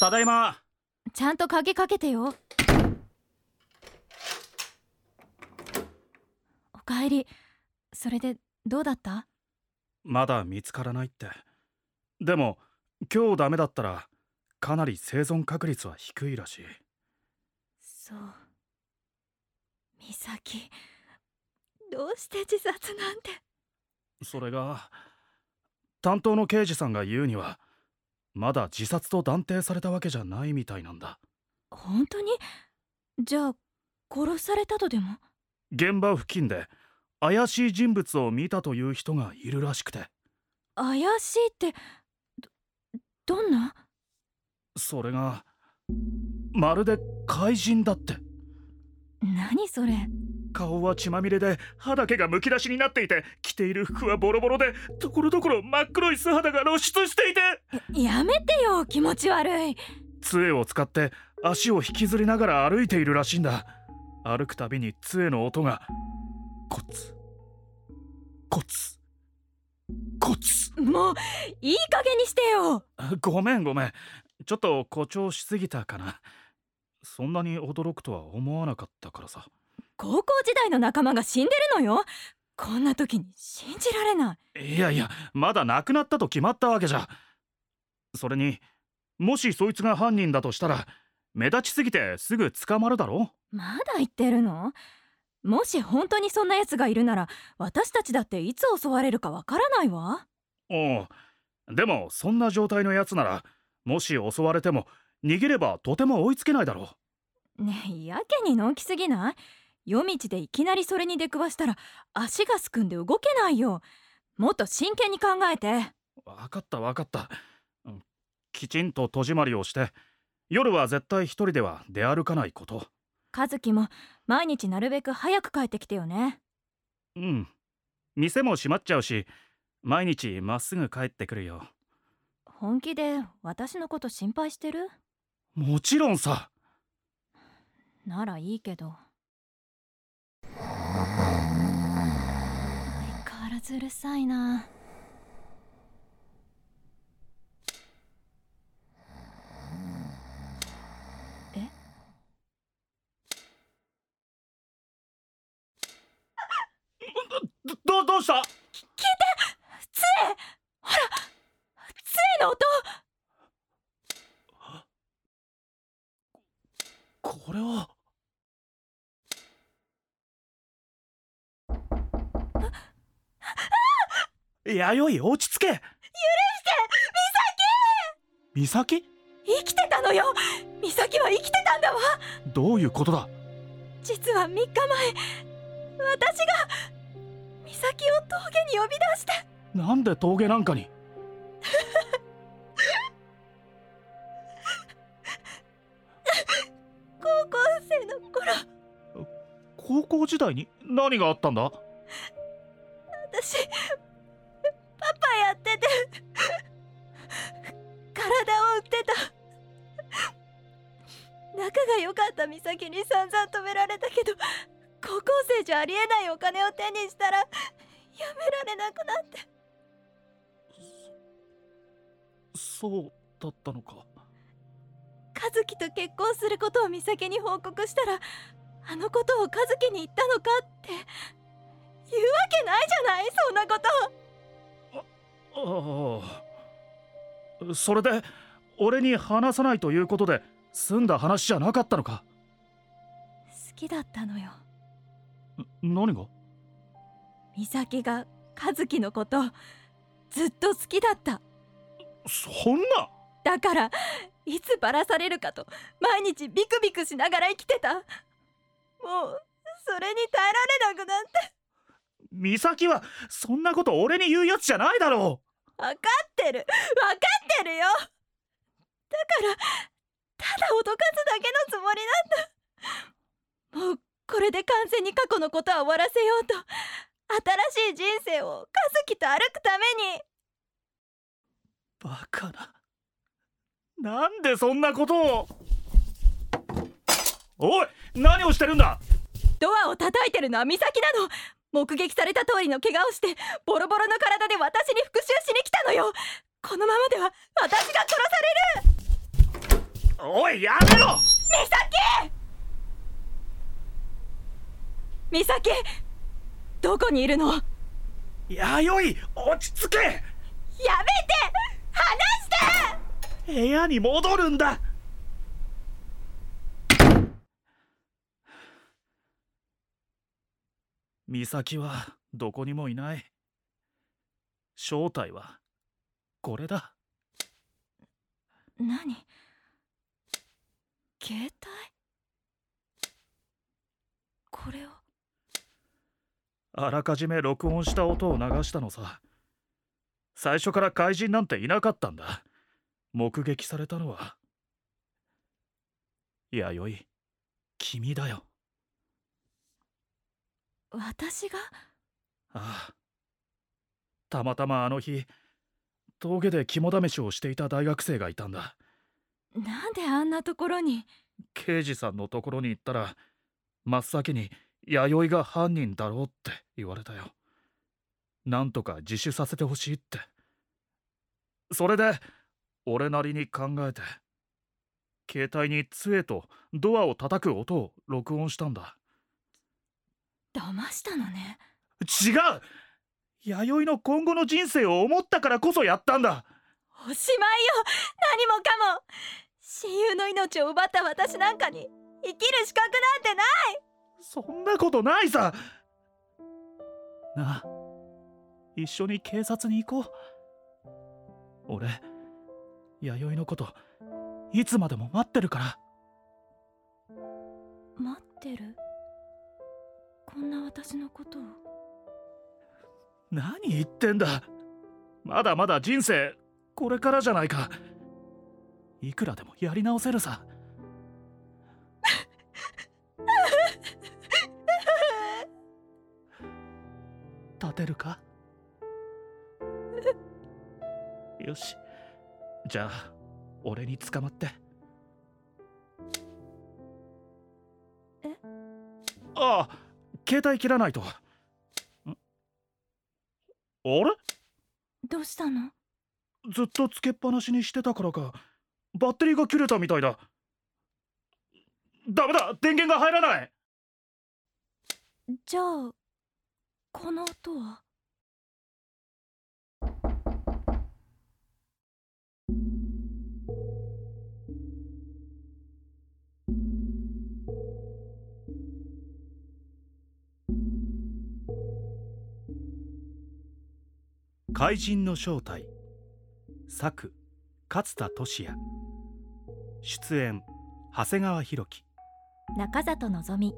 ただいま。ちゃんと鍵かけてよ。おかえり。それでどうだった？まだ見つからないって。でも今日ダメだったらかなり生存確率は低いらしい。そう。美咲。どうして自殺なんて。それが担当の刑事さんが言うにはまだ自殺と断定されたわけじゃないみたいなんだ。本当に？じゃあ殺されたとでも？現場付近で怪しい人物を見たという人がいるらしくて。怪しいってどどんな？それがまるで怪人だって。何それ？顔は血まみれで歯だけがむき出しになっていて着ている服はボロボロでところどころ真っ黒い素肌が露出していて。やめてよ気持ち悪い。杖を使って足を引きずりながら歩いているらしいんだ。歩くたびに杖の音がコツコツコツ。もういい加減にしてよ。ごめんごめん。ちょっと誇張しすぎたかな。そんなに驚くとは思わなかったからさ高校時代の仲間が死んでるのよ。こんな時に信じられない。いやいやまだ亡くなったと決まったわけじゃ。それにもしそいつが犯人だとしたら目立ちすぎてすぐ捕まるだろまだ言ってるの？もし本当にそんな奴がいるなら私たちだっていつ襲われるかわからないわ。おうでもそんな状態のやつならもし襲われても逃げればとても追いつけないだろねえやけにのんきすぎない？夜道でいきなりそれに出くわしたら足がすくんで動けないよ。もっと真剣に考えて。わかったわかった。うん。きちんと戸締まりをして夜は絶対一人では出歩かないこと。和樹も毎日なるべく早く帰ってきてよね。うん。店も閉まっちゃうし毎日まっすぐ帰ってくるよ。本気で私のこと心配してる？もちろんさ。ならいいけどらずうるさいな。え？どどどうした杖ほら杖の音これは 弥生落ち着け。許して美咲！美咲？生きてたのよ。美咲は生きてたんだわ。どういうことだ？実は3日前私が美咲を峠に呼び出して。なんで峠なんかに？高校生の頃。高校時代に何があったんだ？私パパやってて体を売ってた。仲が良かった美咲に散々止められたけど高校生じゃありえないお金を手にしたらやめられなくなって。そうだったのか。和樹と結婚することを美咲に報告したらあのことを和樹に言ったのかってそんなこと。ああそれで俺に話さないということで済んだ話じゃなかったのか？好きだったのよ。何が？美咲が和樹のことずっと好きだった。そんな？だからいつバラされるかと毎日ビクビクしながら生きてた。もうそれに耐えられなくなって美咲はそんなこと俺に言うやつじゃないだろ分かってる。分かってるよ。だからただ脅かすだけのつもりなんだ。もうこれで完全に過去のことは終わらせようと新しい人生を和樹と歩くために。バカな。なんでそんなことを。おい何をしてるんだ。ドアを叩いてるのは美咲なの目撃された通りの怪我をしてボロボロの体で私に復讐しに来たのよ。このままでは私が殺される。おいやめろ！美咲！どこにいるの？や弥生落ち着け！めて！離して！部屋に戻るんだ美咲はどこにもいない。正体はこれだ。何？携帯？これを？あらかじめ録音した音を流したのさ。最初から怪人なんていなかったんだ。目撃されたのは弥生。君だよ私が？ああ。たまたまあの日峠で肝試しをしていた大学生がいたんだ。なんであんなところに？刑事さんのところに行ったら真っ先に弥生が犯人だろうって言われたよ。なんとか自首させてほしいって。それで俺なりに考えて携帯に杖とドアを叩く音を録音したんだ騙したのね。違う！弥生の今後の人生を思ったからこそやったんだ。おしまいよ。何もかも。親友の命を奪った私なんかに生きる資格なんてない。そんなことないさ。なあ一緒に警察に行こう。俺弥生のこといつまでも待ってるから。待ってる？こんな私のことを。何言ってんだ。まだまだ人生これからじゃないか。いくらでもやり直せるさ。立てるか？よし。じゃあ俺に捕まって。え？ああ携帯切らないと。ん？あれ？どうしたの？ずっとつけっぱなしにしてたからか。バッテリーが切れたみたいだ。ダメだ！電源が入らない！じゃあこの音は？怪人の正体。作勝田俊也。出演長谷川博己中里のぞみ。